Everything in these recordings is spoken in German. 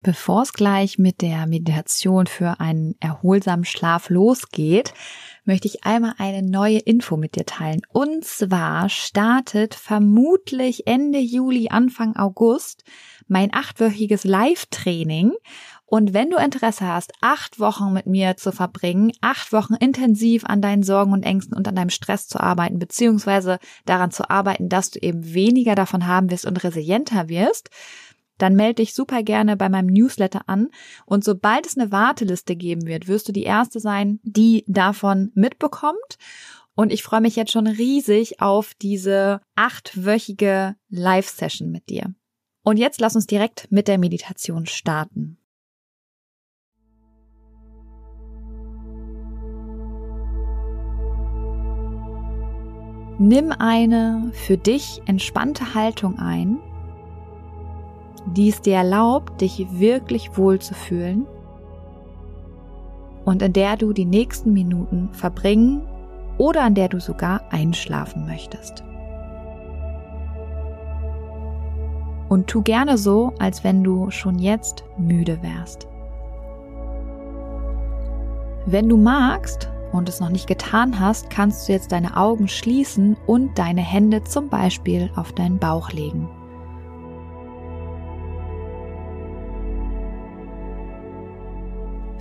Bevor es gleich mit der Meditation für einen erholsamen Schlaf losgeht, möchte ich einmal eine neue Info mit dir teilen. Und zwar startet vermutlich Ende Juli, Anfang August mein achtwöchiges Live-Training. Und wenn du Interesse hast, acht Wochen mit mir zu verbringen, acht Wochen intensiv an deinen Sorgen und Ängsten und an deinem Stress zu arbeiten, beziehungsweise daran zu arbeiten, dass du eben weniger davon haben wirst und resilienter wirst, dann melde dich super gerne bei meinem Newsletter an und sobald es eine Warteliste geben wird, wirst du die erste sein, die davon mitbekommt. Und ich freue mich jetzt schon riesig auf diese achtwöchige Live-Session mit dir. Und jetzt lass uns direkt mit der Meditation starten. Nimm eine für dich entspannte Haltung ein die es dir erlaubt, dich wirklich wohl zu fühlen und in der du die nächsten Minuten verbringen oder an der du sogar einschlafen möchtest. Und tu gerne so, als wenn du schon jetzt müde wärst. Wenn du magst und es noch nicht getan hast, kannst du jetzt deine Augen schließen und deine Hände zum Beispiel auf deinen Bauch legen.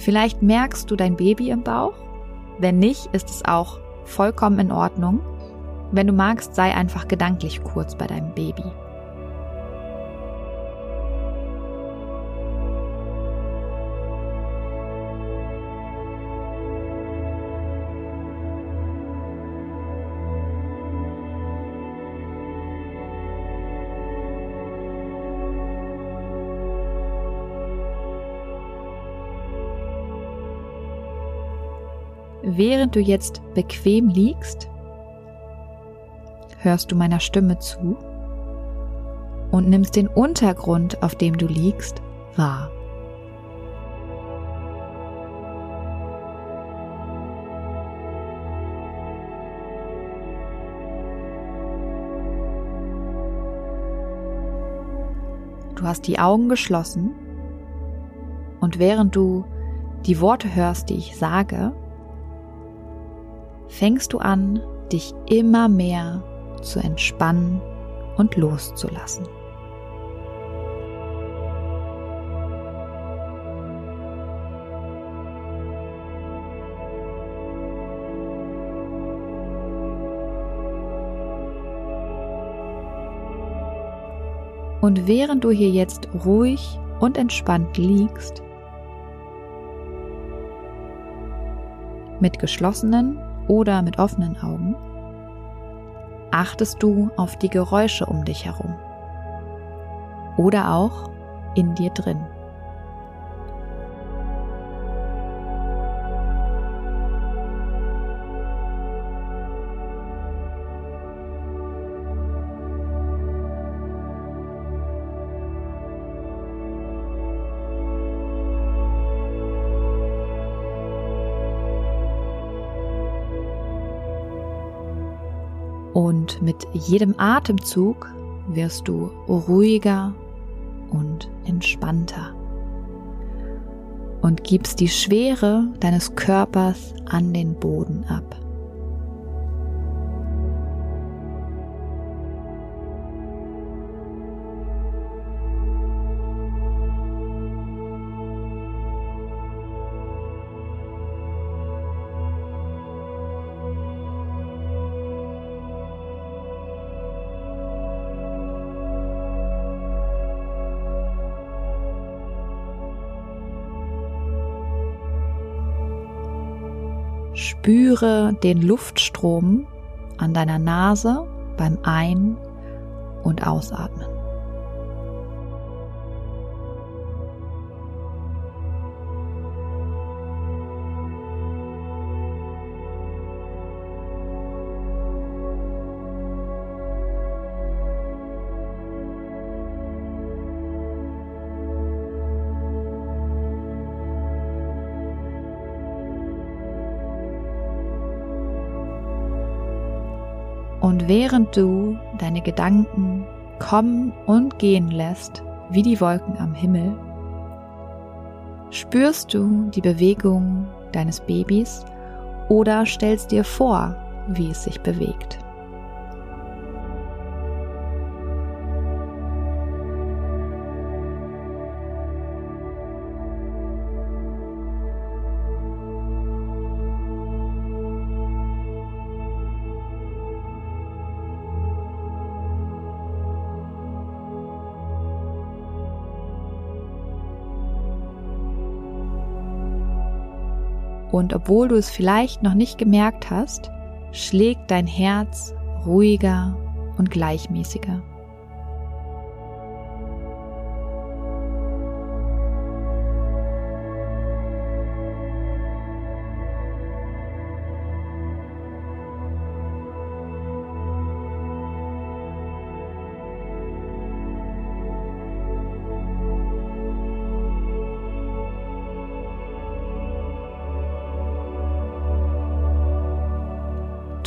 Vielleicht merkst du dein Baby im Bauch. Wenn nicht, ist es auch vollkommen in Ordnung. Wenn du magst, sei einfach gedanklich kurz bei deinem Baby. Während du jetzt bequem liegst, hörst du meiner Stimme zu und nimmst den Untergrund, auf dem du liegst, wahr. Du hast die Augen geschlossen und während du die Worte hörst, die ich sage, fängst du an, dich immer mehr zu entspannen und loszulassen. Und während du hier jetzt ruhig und entspannt liegst, mit geschlossenen oder mit offenen Augen, achtest du auf die Geräusche um dich herum oder auch in dir drin. Und mit jedem Atemzug wirst du ruhiger und entspannter und gibst die Schwere deines Körpers an den Boden ab. Spüre den Luftstrom an deiner Nase beim Ein- und Ausatmen. Und während du deine Gedanken kommen und gehen lässt, wie die Wolken am Himmel, spürst du die Bewegung deines Babys oder stellst dir vor, wie es sich bewegt. Und obwohl du es vielleicht noch nicht gemerkt hast, schlägt dein Herz ruhiger und gleichmäßiger.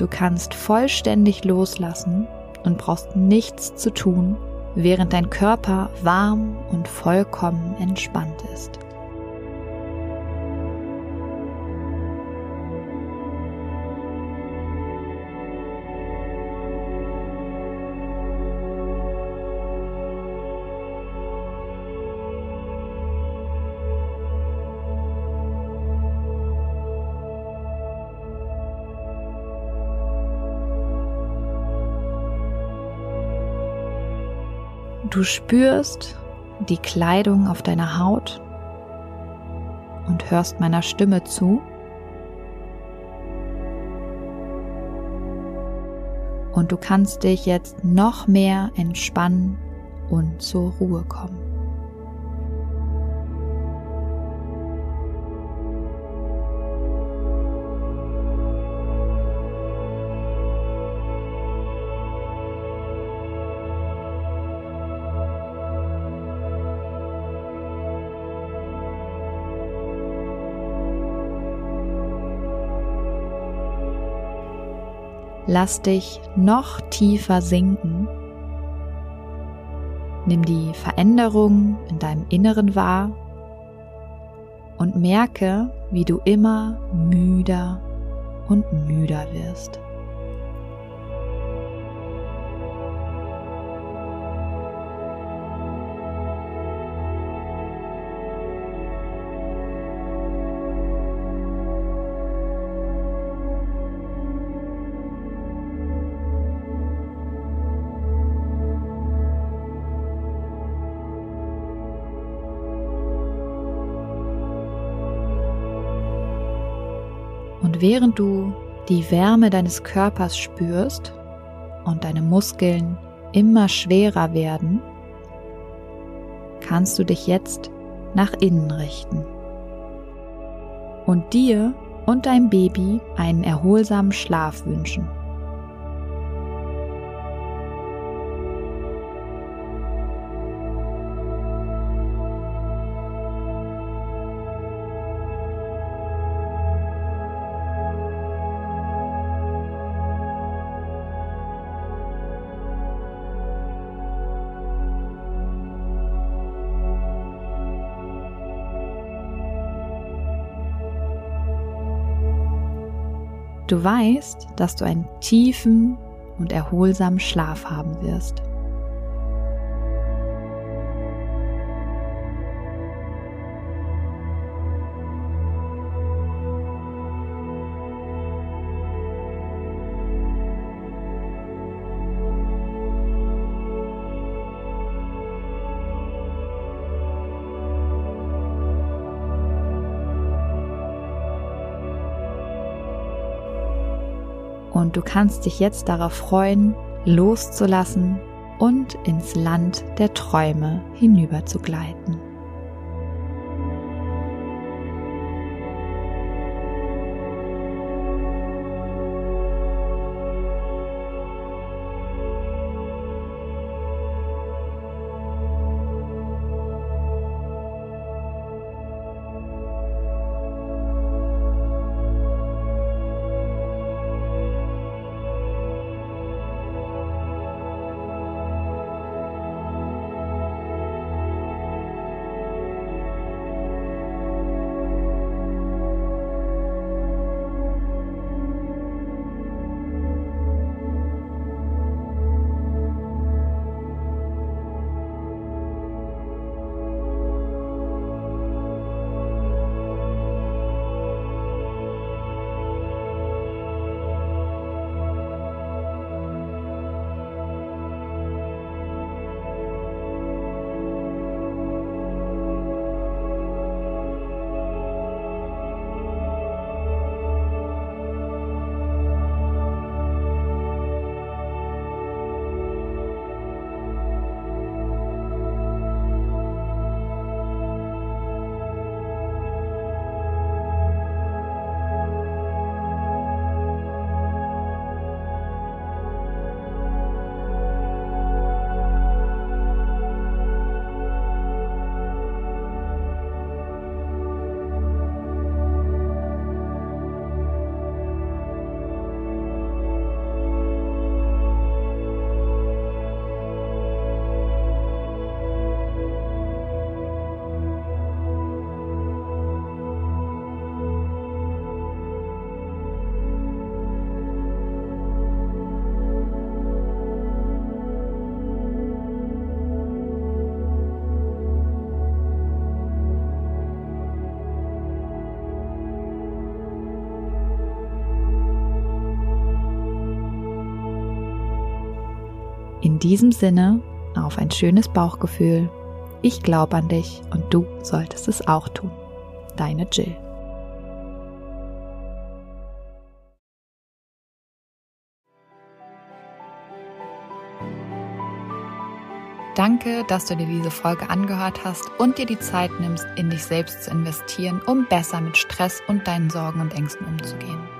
Du kannst vollständig loslassen und brauchst nichts zu tun, während dein Körper warm und vollkommen entspannt ist. Du spürst die Kleidung auf deiner Haut und hörst meiner Stimme zu. Und du kannst dich jetzt noch mehr entspannen und zur Ruhe kommen. Lass dich noch tiefer sinken. Nimm die Veränderung in deinem Inneren wahr und merke, wie du immer müder und müder wirst. Und während du die Wärme deines Körpers spürst und deine Muskeln immer schwerer werden, kannst du dich jetzt nach innen richten und dir und deinem Baby einen erholsamen Schlaf wünschen. Du weißt, dass du einen tiefen und erholsamen Schlaf haben wirst. Und du kannst dich jetzt darauf freuen, loszulassen und ins Land der Träume hinüber In diesem Sinne, auf ein schönes Bauchgefühl. Ich glaube an dich und du solltest es auch tun. Deine Jill. Danke, dass du dir diese Folge angehört hast und dir die Zeit nimmst, in dich selbst zu investieren, um besser mit Stress und deinen Sorgen und Ängsten umzugehen.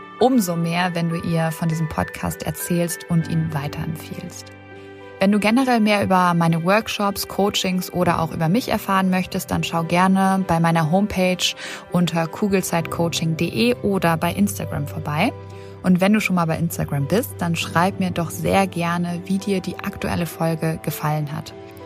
umso mehr, wenn du ihr von diesem Podcast erzählst und ihn weiterempfiehlst. Wenn du generell mehr über meine Workshops, Coachings oder auch über mich erfahren möchtest, dann schau gerne bei meiner Homepage unter kugelzeitcoaching.de oder bei Instagram vorbei. Und wenn du schon mal bei Instagram bist, dann schreib mir doch sehr gerne, wie dir die aktuelle Folge gefallen hat.